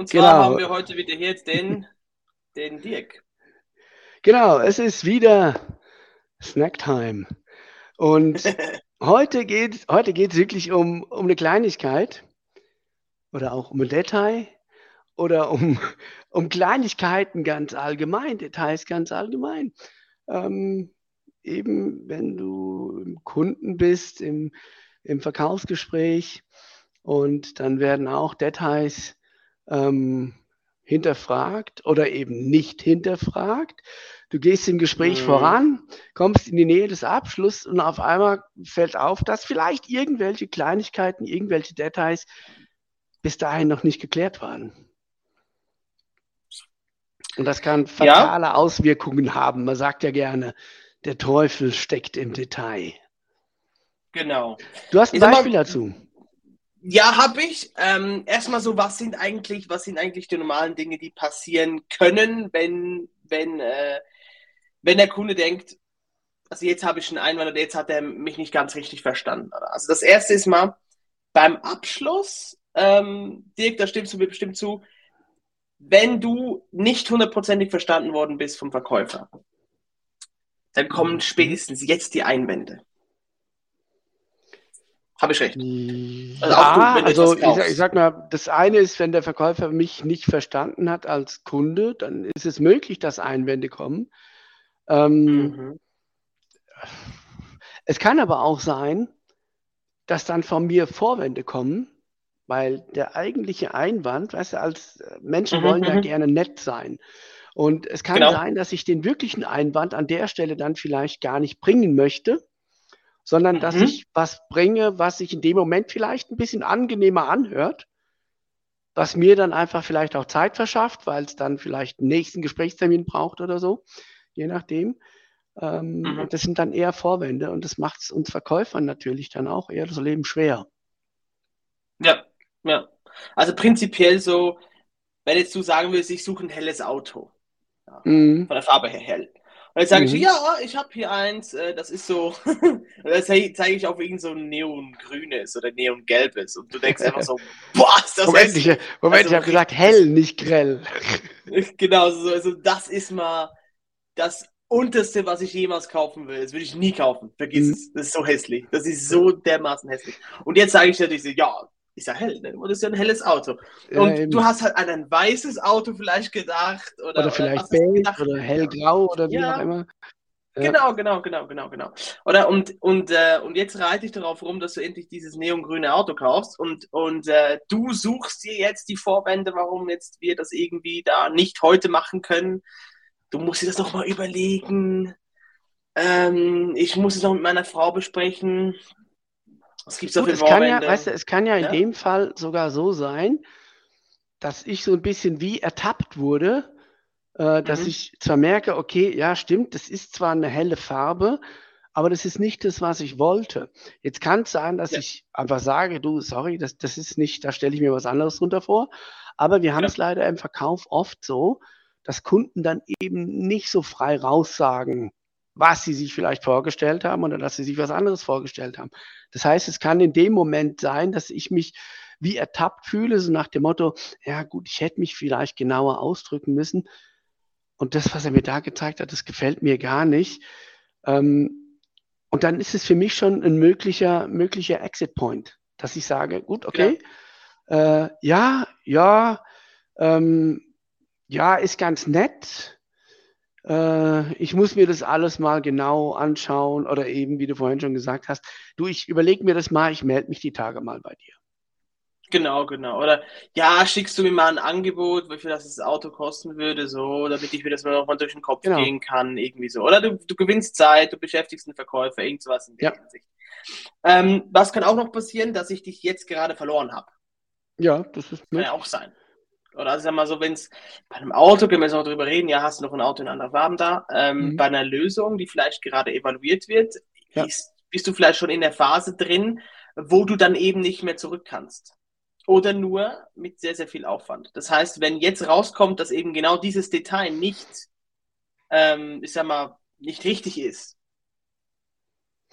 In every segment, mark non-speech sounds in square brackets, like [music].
Und zwar genau. haben wir heute wieder hier den, den Dirk. Genau, es ist wieder Snacktime. Und [laughs] heute geht es heute geht's wirklich um, um eine Kleinigkeit oder auch um ein Detail oder um, [laughs] um Kleinigkeiten ganz allgemein, Details ganz allgemein. Ähm, eben, wenn du im Kunden bist, im, im Verkaufsgespräch und dann werden auch Details ähm, hinterfragt oder eben nicht hinterfragt. Du gehst im Gespräch mhm. voran, kommst in die Nähe des Abschlusses und auf einmal fällt auf, dass vielleicht irgendwelche Kleinigkeiten, irgendwelche Details bis dahin noch nicht geklärt waren. Und das kann fatale ja. Auswirkungen haben. Man sagt ja gerne, der Teufel steckt im Detail. Genau. Du hast ein Beispiel mal, dazu. Ja, habe ich. Ähm, erstmal so, was sind eigentlich, was sind eigentlich die normalen Dinge, die passieren können, wenn, wenn, äh, wenn der Kunde denkt, also jetzt habe ich einen Einwand oder jetzt hat er mich nicht ganz richtig verstanden. Also das erste ist mal beim Abschluss, ähm, Dirk, da stimmst du mir bestimmt zu, wenn du nicht hundertprozentig verstanden worden bist vom Verkäufer, dann kommen mhm. spätestens jetzt die Einwände. Habe ich recht. Also, ja, du, also ich sag, ich, sag, mal, das eine ist, wenn der Verkäufer mich nicht verstanden hat als Kunde, dann ist es möglich, dass Einwände kommen. Ähm, mhm. Es kann aber auch sein, dass dann von mir Vorwände kommen, weil der eigentliche Einwand, weißt du, als Menschen mhm, wollen ja mhm. gerne nett sein. Und es kann genau. sein, dass ich den wirklichen Einwand an der Stelle dann vielleicht gar nicht bringen möchte, sondern mhm. dass ich was bringe, was sich in dem Moment vielleicht ein bisschen angenehmer anhört, was mir dann einfach vielleicht auch Zeit verschafft, weil es dann vielleicht einen nächsten Gesprächstermin braucht oder so, je nachdem. Ähm, mhm. Das sind dann eher Vorwände und das macht es uns Verkäufern natürlich dann auch eher das Leben schwer. Ja, ja. Also prinzipiell so, wenn jetzt du sagen willst, ich suche ein helles Auto. Ja, mhm. Von der Farbe her hell. Und jetzt sage mhm. ich, ja, ich habe hier eins, äh, das ist so, [laughs] das zeige ich auf irgend so ein neongrünes oder neongelbes und du denkst einfach so, [laughs] boah, ist das Moment, ich, Moment, also, ich habe gesagt hell, nicht grell. [laughs] genau, so, also das ist mal das unterste, was ich jemals kaufen will. Das würde ich nie kaufen. Vergiss mhm. es. Das ist so hässlich. Das ist so dermaßen hässlich. Und jetzt sage ich natürlich so, ja, ist ja hell, ne? Und das ist ja ein helles Auto. Und ja, du hast halt an ein weißes Auto vielleicht gedacht. Oder, oder vielleicht beige oder hellgrau oder wie ja. auch immer. Ja. Genau, genau, genau, genau, genau. Oder und, und, äh, und jetzt reite ich darauf rum, dass du endlich dieses neongrüne Auto kaufst und, und äh, du suchst dir jetzt die Vorwände, warum jetzt wir das irgendwie da nicht heute machen können. Du musst dir das doch mal überlegen. Ähm, ich muss es noch mit meiner Frau besprechen. Es gibt so Gut, es kann ja, weißt du, es kann ja in ja? dem Fall sogar so sein, dass ich so ein bisschen wie ertappt wurde, äh, dass mhm. ich zwar merke, okay, ja, stimmt, das ist zwar eine helle Farbe, aber das ist nicht das, was ich wollte. Jetzt kann es sein, dass ja. ich einfach sage, du, sorry, das, das ist nicht, da stelle ich mir was anderes drunter vor. Aber wir haben es leider im Verkauf oft so, dass Kunden dann eben nicht so frei raussagen, was sie sich vielleicht vorgestellt haben oder dass sie sich was anderes vorgestellt haben. Das heißt, es kann in dem Moment sein, dass ich mich wie ertappt fühle, so nach dem Motto, ja gut, ich hätte mich vielleicht genauer ausdrücken müssen. Und das, was er mir da gezeigt hat, das gefällt mir gar nicht. Ähm, und dann ist es für mich schon ein möglicher, möglicher Exit Point, dass ich sage, gut, okay, ja, äh, ja, ja, ähm, ja, ist ganz nett, äh, ich muss mir das alles mal genau anschauen oder eben, wie du vorhin schon gesagt hast, du, ich überlege mir das mal, ich melde mich die Tage mal bei dir. Genau, genau. Oder ja, schickst du mir mal ein Angebot, wie viel das, das Auto kosten würde, so, damit ich mir das mal nochmal durch den Kopf genau. gehen kann, irgendwie so. Oder du, du gewinnst Zeit, du beschäftigst einen Verkäufer, irgendwas in der ja. Hinsicht. Ähm, was kann auch noch passieren, dass ich dich jetzt gerade verloren habe? Ja, das ist. Kann ja auch sein. Oder also sag mal so, wenn es bei einem Auto, können wir jetzt noch drüber reden, ja, hast du noch ein Auto in anderen Farben da, ähm, mhm. bei einer Lösung, die vielleicht gerade evaluiert wird, ja. ist, bist du vielleicht schon in der Phase drin, wo du dann eben nicht mehr zurück kannst. Oder nur mit sehr, sehr viel Aufwand. Das heißt, wenn jetzt rauskommt, dass eben genau dieses Detail nicht, ähm, ich sag mal, nicht richtig ist,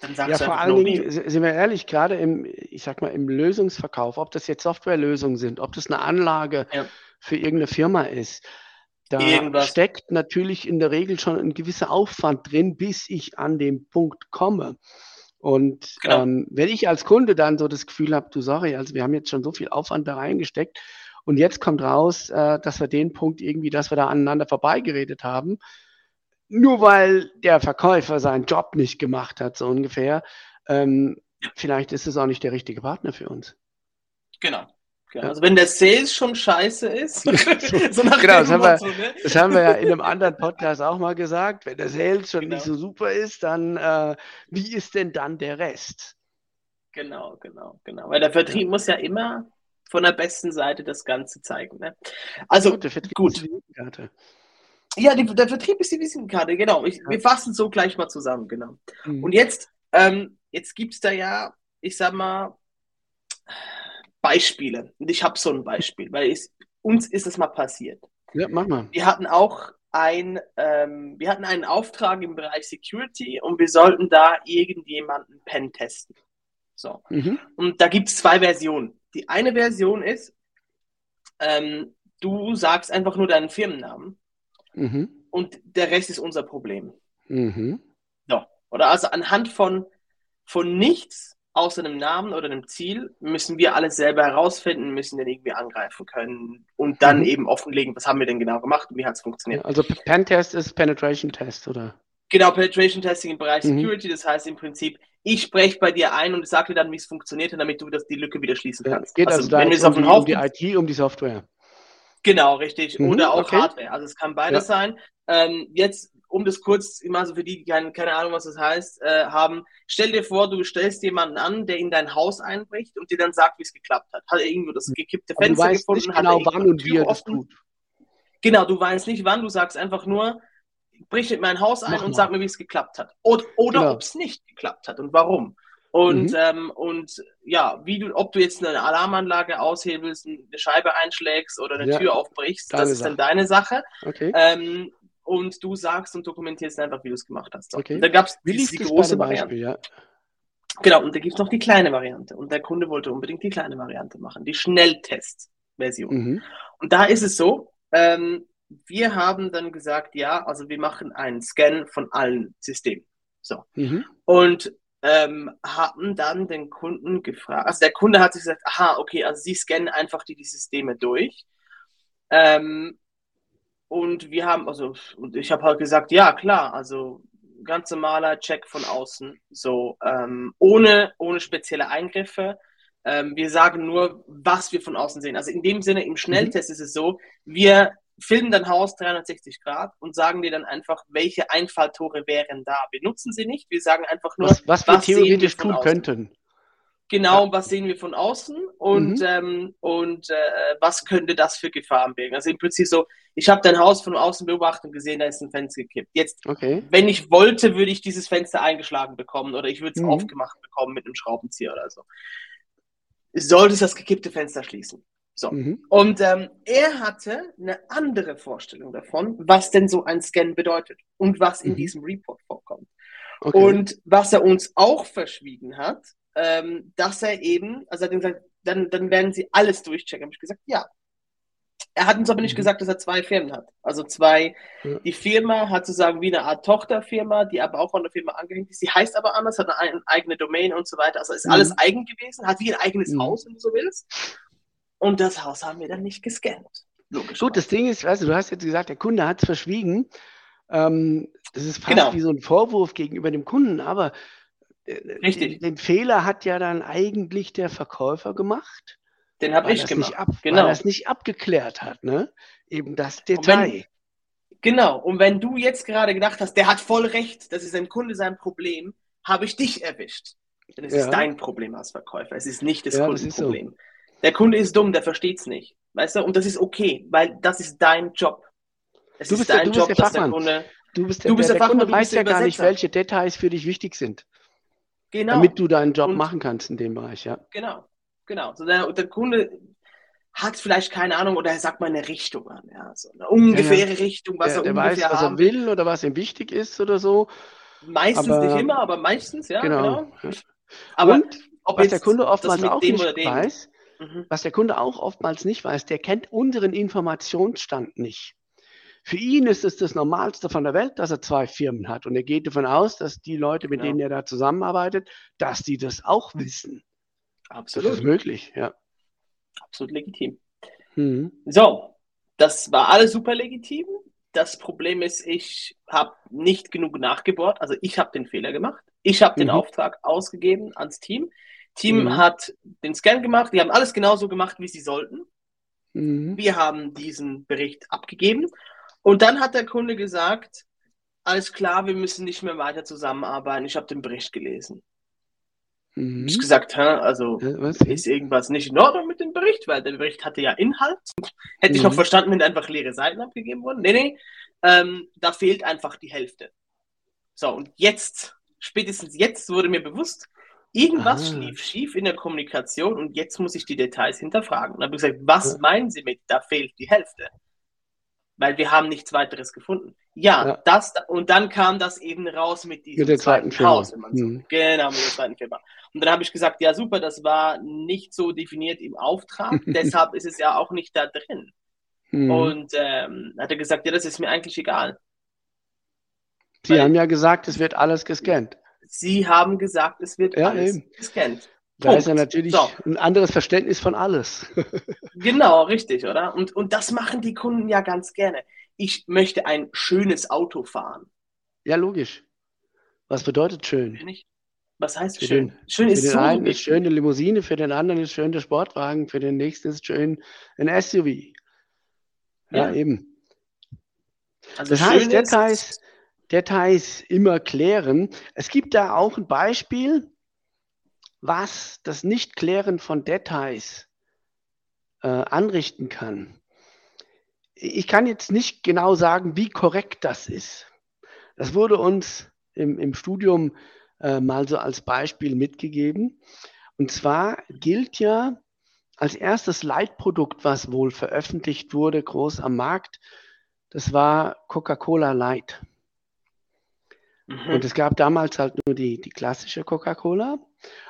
dann sagst ja, du vor allen Dingen, sind wir ehrlich, gerade im, ich sag mal, im Lösungsverkauf, ob das jetzt Softwarelösungen sind, ob das eine Anlage ja. Für irgendeine Firma ist, da Irgendwas. steckt natürlich in der Regel schon ein gewisser Aufwand drin, bis ich an den Punkt komme. Und genau. ähm, wenn ich als Kunde dann so das Gefühl habe, du sorry, also wir haben jetzt schon so viel Aufwand da reingesteckt und jetzt kommt raus, äh, dass wir den Punkt irgendwie, dass wir da aneinander vorbeigeredet haben, nur weil der Verkäufer seinen Job nicht gemacht hat, so ungefähr, ähm, vielleicht ist es auch nicht der richtige Partner für uns. Genau. Genau. Also wenn der Sales schon scheiße ist, [laughs] [laughs] so, nach genau, das haben, wir, ne? das haben wir ja in einem anderen Podcast auch mal gesagt. Wenn der Sales schon genau. nicht so super ist, dann äh, wie ist denn dann der Rest? Genau, genau, genau. Weil der Vertrieb ja. muss ja immer von der besten Seite das Ganze zeigen. Ne? Also gut. Der Vertrieb gut. Ja, die, der Vertrieb ist die Visitenkarte, genau. Ich, ja. Wir fassen so gleich mal zusammen, genau. Mhm. Und jetzt, ähm, jetzt gibt es da ja, ich sag mal, Beispiele. Und ich habe so ein Beispiel, weil ich, uns ist es mal passiert. Ja, mach mal. Wir hatten auch ein, ähm, wir hatten einen Auftrag im Bereich Security und wir sollten da irgendjemanden pen testen. So. Mhm. Und da gibt es zwei Versionen. Die eine Version ist, ähm, du sagst einfach nur deinen Firmennamen Mhm. Und der Rest ist unser Problem. Mhm. So. Oder also anhand von, von nichts außer einem Namen oder einem Ziel müssen wir alles selber herausfinden, müssen den irgendwie angreifen können und dann mhm. eben offenlegen, was haben wir denn genau gemacht und wie hat es funktioniert. Also Pentest ist Penetration Test, oder? Genau, Penetration Testing im Bereich mhm. Security, das heißt im Prinzip, ich spreche bei dir ein und sage dir dann, wie es funktioniert, damit du das, die Lücke wieder schließen kannst. Ja, geht also, also wenn wir es auf den Haufen, um die IT, um die Software. Genau, richtig. Mhm, Oder auch okay. Hardware. Also es kann beides ja. sein. Ähm, jetzt, um das kurz, immer so für die, die keine, keine Ahnung, was das heißt, äh, haben, stell dir vor, du stellst jemanden an, der in dein Haus einbricht und dir dann sagt, wie es geklappt hat. Hat er irgendwo das gekippte Aber Fenster gefunden? Nicht genau, wann und wie er das tut. Genau, du weißt nicht wann, du sagst einfach nur, brich in mein Haus ein Mach und mal. sag mir, wie es geklappt hat. Oder, oder genau. ob es nicht geklappt hat und warum. Und, mhm. ähm, und ja, wie du, ob du jetzt eine Alarmanlage aushebelst, eine Scheibe einschlägst oder eine ja. Tür aufbrichst, das ist Sache. dann deine Sache. Okay. Ähm, und du sagst und dokumentierst einfach, wie du es gemacht hast. Okay. Und da gab es die, die große Variante. Ja. Genau, und da gibt es noch die kleine Variante. Und der Kunde wollte unbedingt die kleine Variante machen, die Schnelltest-Version. Mhm. Und da ist es so, ähm, wir haben dann gesagt, ja, also wir machen einen Scan von allen Systemen. So. Mhm. Und ähm, haben dann den Kunden gefragt, also der Kunde hat sich gesagt, aha, okay, also sie scannen einfach die, die Systeme durch. Ähm, und wir haben, also, und ich habe halt gesagt, ja, klar, also ganz normaler Check von außen, so ähm, ohne, ohne spezielle Eingriffe. Ähm, wir sagen nur, was wir von außen sehen. Also in dem Sinne, im Schnelltest mhm. ist es so, wir filmen dein Haus 360 Grad und sagen dir dann einfach, welche Einfalltore wären da. Wir nutzen sie nicht, wir sagen einfach nur, was, was wir was theoretisch wir tun außen. könnten. Genau, ja. was sehen wir von außen und, mhm. ähm, und äh, was könnte das für Gefahren birgen? Also im Prinzip so, ich habe dein Haus von außen beobachtet und gesehen, da ist ein Fenster gekippt. Jetzt, okay. wenn ich wollte, würde ich dieses Fenster eingeschlagen bekommen oder ich würde es mhm. aufgemacht bekommen mit einem Schraubenzieher oder so. Solltest das gekippte Fenster schließen. So. Mhm. Und ähm, er hatte eine andere Vorstellung davon, was denn so ein Scan bedeutet und was in mhm. diesem Report vorkommt. Okay. Und was er uns auch verschwiegen hat, ähm, dass er eben, also er hat gesagt, dann, dann werden sie alles durchchecken. Habe ich gesagt, ja. Er hat uns aber nicht mhm. gesagt, dass er zwei Firmen hat. Also zwei, ja. die Firma hat sozusagen wie eine Art Tochterfirma, die aber auch an der Firma angehängt ist. Sie heißt aber anders, hat eine, eigene Domain und so weiter. Also ist mhm. alles eigen gewesen, hat wie ein eigenes mhm. Haus, wenn du so willst. Und das Haus haben wir dann nicht gescannt. Logisch. Gut, das Ding ist, weißt du, du hast jetzt gesagt, der Kunde hat es verschwiegen. Ähm, das ist fast genau. wie so ein Vorwurf gegenüber dem Kunden, aber Richtig. Den, den, Fehler hat ja dann eigentlich der Verkäufer gemacht. Den habe ich gemacht. Ab, genau. Weil er es nicht abgeklärt hat, ne? Eben das Detail. Wenn, genau. Und wenn du jetzt gerade gedacht hast, der hat voll recht, das ist ein Kunde sein Problem, habe ich dich erwischt. Denn es ja. ist dein Problem als Verkäufer. Es ist nicht das ja, Kundenproblem. So. Der Kunde ist dumm, der versteht es nicht. Weißt du? Und das ist okay, weil das ist dein Job. Es du bist, dein der, du Job, bist der Fachmann. Der Kunde, du bist der, du bist der, der, der Kunde weiß ja gar nicht, welche Details für dich wichtig sind. Genau. Damit du deinen Job und, machen kannst in dem Bereich, ja. Genau, genau. So der, der Kunde hat vielleicht keine Ahnung oder er sagt mal eine Richtung an, ja, so eine ungefähre ja. Richtung, was der, er der ungefähr weiß, was er will oder was ihm wichtig ist oder so. Meistens aber, nicht immer, aber meistens, ja. Genau. genau. Aber Und, was der Kunde oftmals auch nicht weiß, mhm. was der Kunde auch oftmals nicht weiß, der kennt unseren Informationsstand nicht. Für ihn ist es das Normalste von der Welt, dass er zwei Firmen hat. Und er geht davon aus, dass die Leute, mit genau. denen er da zusammenarbeitet, dass die das auch wissen. Absolut. Das ist möglich, ja. Absolut legitim. Mhm. So, das war alles super legitim. Das Problem ist, ich habe nicht genug nachgebohrt. Also ich habe den Fehler gemacht. Ich habe mhm. den Auftrag ausgegeben ans Team. Team mhm. hat den Scan gemacht. Die haben alles genauso gemacht, wie sie sollten. Mhm. Wir haben diesen Bericht abgegeben. Und dann hat der Kunde gesagt, alles klar, wir müssen nicht mehr weiter zusammenarbeiten. Ich habe den Bericht gelesen. Mhm. Ich gesagt, hä, also ja, ist irgendwas nicht in Ordnung mit dem Bericht, weil der Bericht hatte ja Inhalt. Hätte mhm. ich noch mhm. verstanden, wenn einfach leere Seiten abgegeben wurden. Nee, nee, ähm, da fehlt einfach die Hälfte. So, und jetzt, spätestens jetzt wurde mir bewusst, irgendwas ah. lief schief in der Kommunikation und jetzt muss ich die Details hinterfragen. Und habe ich gesagt, was meinen Sie mit, da fehlt die Hälfte? Weil wir haben nichts weiteres gefunden. Ja, ja, das, und dann kam das eben raus mit diesem mit der zweiten, zweiten Haus, wenn man so. Mhm. Genau, mit der zweiten Firma. Und dann habe ich gesagt, ja super, das war nicht so definiert im Auftrag, [laughs] deshalb ist es ja auch nicht da drin. Mhm. Und ähm, hat er gesagt, ja, das ist mir eigentlich egal. Sie Weil, haben ja gesagt, es wird alles gescannt. Sie haben gesagt, es wird ja, alles eben. gescannt. Da Punkt. ist ja natürlich so. ein anderes Verständnis von alles. [laughs] genau, richtig, oder? Und, und das machen die Kunden ja ganz gerne ich möchte ein schönes Auto fahren. Ja, logisch. Was bedeutet schön? Was heißt für schön? Den, schön ist für den so einen ist schön eine Limousine, für den anderen ist schön der Sportwagen, für den nächsten ist schön ein SUV. Ja, ja eben. Also das heißt, Details, Details immer klären. Es gibt da auch ein Beispiel, was das Nicht-Klären von Details äh, anrichten kann ich kann jetzt nicht genau sagen, wie korrekt das ist. Das wurde uns im, im Studium äh, mal so als Beispiel mitgegeben. Und zwar gilt ja als erstes Leitprodukt, was wohl veröffentlicht wurde, groß am Markt, das war Coca-Cola Light. Mhm. Und es gab damals halt nur die, die klassische Coca-Cola.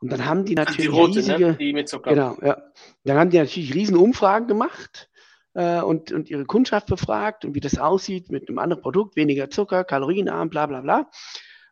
Und dann haben die natürlich die rote, ne? riesige, ne? die mit Zucker. Genau, ja. Dann haben die natürlich riesen Umfragen gemacht äh, und, und ihre Kundschaft befragt und wie das aussieht mit einem anderen Produkt, weniger Zucker, kalorienarm, bla bla bla.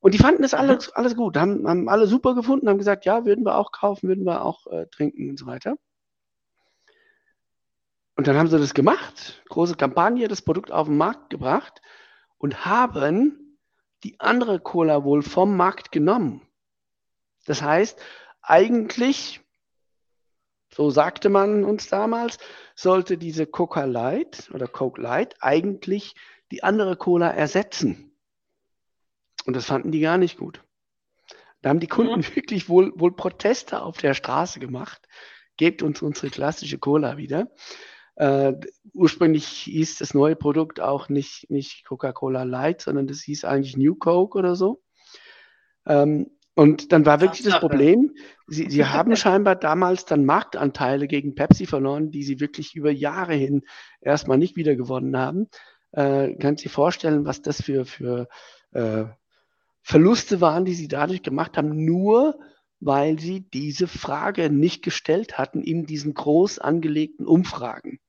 Und die fanden das mhm. alles, alles gut, haben, haben alle super gefunden, haben gesagt, ja, würden wir auch kaufen, würden wir auch äh, trinken und so weiter. Und dann haben sie das gemacht, große Kampagne, das Produkt auf den Markt gebracht und haben die andere Cola wohl vom Markt genommen. Das heißt, eigentlich, so sagte man uns damals, sollte diese Coca Light oder Coke Light eigentlich die andere Cola ersetzen. Und das fanden die gar nicht gut. Da haben die Kunden ja. [laughs] wirklich wohl, wohl Proteste auf der Straße gemacht. Gebt uns unsere klassische Cola wieder. Äh, ursprünglich hieß das neue Produkt auch nicht, nicht Coca-Cola Light, sondern das hieß eigentlich New Coke oder so. Ähm, und dann war wirklich das Problem, sie, sie [laughs] haben scheinbar damals dann Marktanteile gegen Pepsi verloren, die sie wirklich über Jahre hin erstmal nicht wieder gewonnen haben. Äh, kannst du dir vorstellen, was das für, für äh, Verluste waren, die sie dadurch gemacht haben, nur weil sie diese Frage nicht gestellt hatten in diesen groß angelegten Umfragen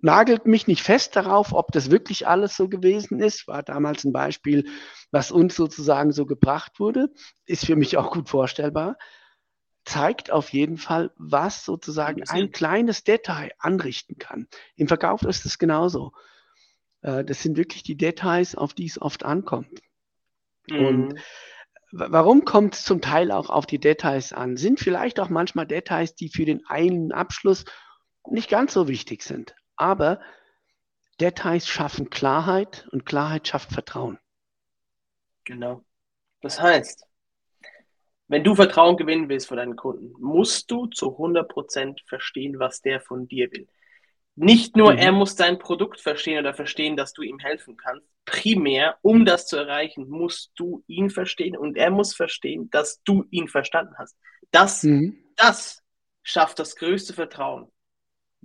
nagelt mich nicht fest darauf, ob das wirklich alles so gewesen ist. War damals ein Beispiel, was uns sozusagen so gebracht wurde. Ist für mich auch gut vorstellbar. Zeigt auf jeden Fall, was sozusagen ein kleines Detail anrichten kann. Im Verkauf ist es genauso. Äh, das sind wirklich die Details, auf die es oft ankommt. Mhm. Und warum kommt es zum Teil auch auf die Details an? Sind vielleicht auch manchmal Details, die für den einen Abschluss nicht ganz so wichtig sind. Aber Details schaffen Klarheit und Klarheit schafft Vertrauen. Genau. Das heißt, wenn du Vertrauen gewinnen willst von deinen Kunden, musst du zu 100% verstehen, was der von dir will. Nicht nur mhm. er muss dein Produkt verstehen oder verstehen, dass du ihm helfen kannst. Primär, um das zu erreichen, musst du ihn verstehen und er muss verstehen, dass du ihn verstanden hast. Das, mhm. das schafft das größte Vertrauen.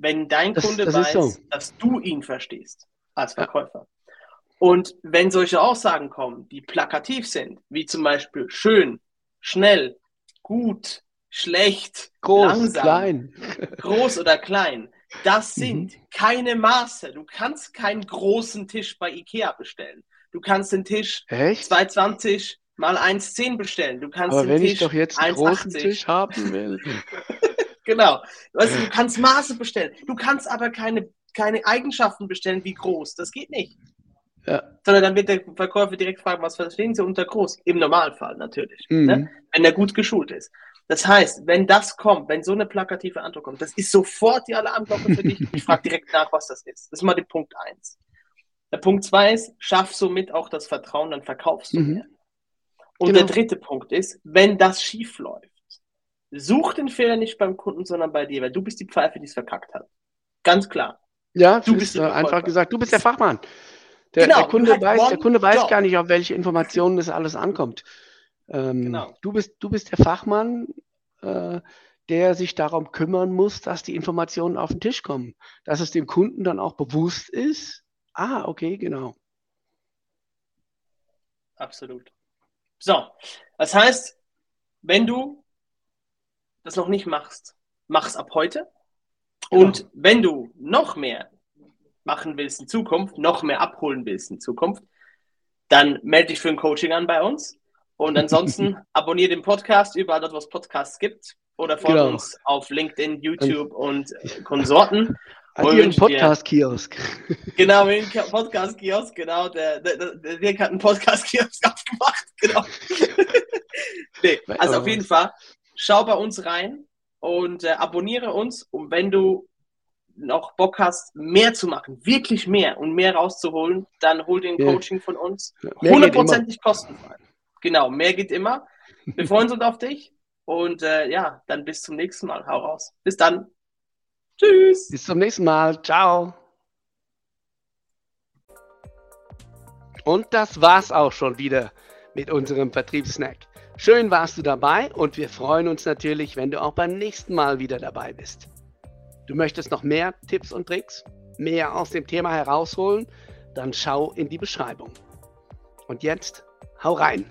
Wenn dein das, Kunde das weiß, so. dass du ihn verstehst als Verkäufer. Ja. Und wenn solche Aussagen kommen, die plakativ sind, wie zum Beispiel schön, schnell, gut, schlecht, groß, langsam, klein, groß oder klein, das mhm. sind mhm. keine Maße. Du kannst keinen großen Tisch bei Ikea bestellen. Du kannst den Tisch Echt? 220 mal 1,10 bestellen. Du kannst Aber den wenn Tisch ich doch jetzt einen 1, großen Tisch haben will. [laughs] genau. Weißt du, du kannst Maße bestellen. Du kannst aber keine, keine Eigenschaften bestellen wie groß. Das geht nicht. Ja. Sondern dann wird der Verkäufer direkt fragen, was verstehen Sie unter groß? Im Normalfall natürlich. Mhm. Ne? Wenn er gut geschult ist. Das heißt, wenn das kommt, wenn so eine plakative Antwort kommt, das ist sofort die Alarmglocke für dich. Ich frage direkt nach, was das ist. Das ist mal der Punkt eins. Der Punkt zwei ist, schaff somit auch das Vertrauen, dann verkaufst du mhm. mehr. Und genau. der dritte Punkt ist, wenn das schief läuft, such den Fehler nicht beim Kunden, sondern bei dir, weil du bist die Pfeife, die es verkackt hat. Ganz klar. Ja, du bist äh, einfach gesagt, du bist der Fachmann. Der, genau, der Kunde weiß, der Kunde weiß gar nicht, auf welche Informationen das alles ankommt. Ähm, genau. du, bist, du bist der Fachmann, äh, der sich darum kümmern muss, dass die Informationen auf den Tisch kommen. Dass es dem Kunden dann auch bewusst ist. Ah, okay, genau. Absolut. So, das heißt, wenn du das noch nicht machst, mach es ab heute. Genau. Und wenn du noch mehr machen willst in Zukunft, noch mehr abholen willst in Zukunft, dann melde dich für ein Coaching an bei uns. Und ansonsten [laughs] abonniere den Podcast überall dort, wo es Podcasts gibt. Oder folge genau. uns auf LinkedIn, YouTube und, [laughs] und Konsorten. [laughs] An ihren Podcast-Kiosk. Genau, den Podcast-Kiosk, genau. Der, der, der, der Dirk hat einen Podcast-Kiosk aufgemacht, genau. nee, also auf jeden Fall, schau bei uns rein und äh, abonniere uns. Und wenn du noch Bock hast, mehr zu machen, wirklich mehr und mehr rauszuholen, dann hol den Coaching von uns. Hundertprozentig kostenfrei. Genau, mehr geht immer. Wir freuen uns auf dich und äh, ja, dann bis zum nächsten Mal. Hau raus. Bis dann. Tschüss. Bis zum nächsten Mal. Ciao. Und das war's auch schon wieder mit unserem Vertriebssnack. Schön warst du dabei und wir freuen uns natürlich, wenn du auch beim nächsten Mal wieder dabei bist. Du möchtest noch mehr Tipps und Tricks, mehr aus dem Thema herausholen, dann schau in die Beschreibung. Und jetzt, hau rein!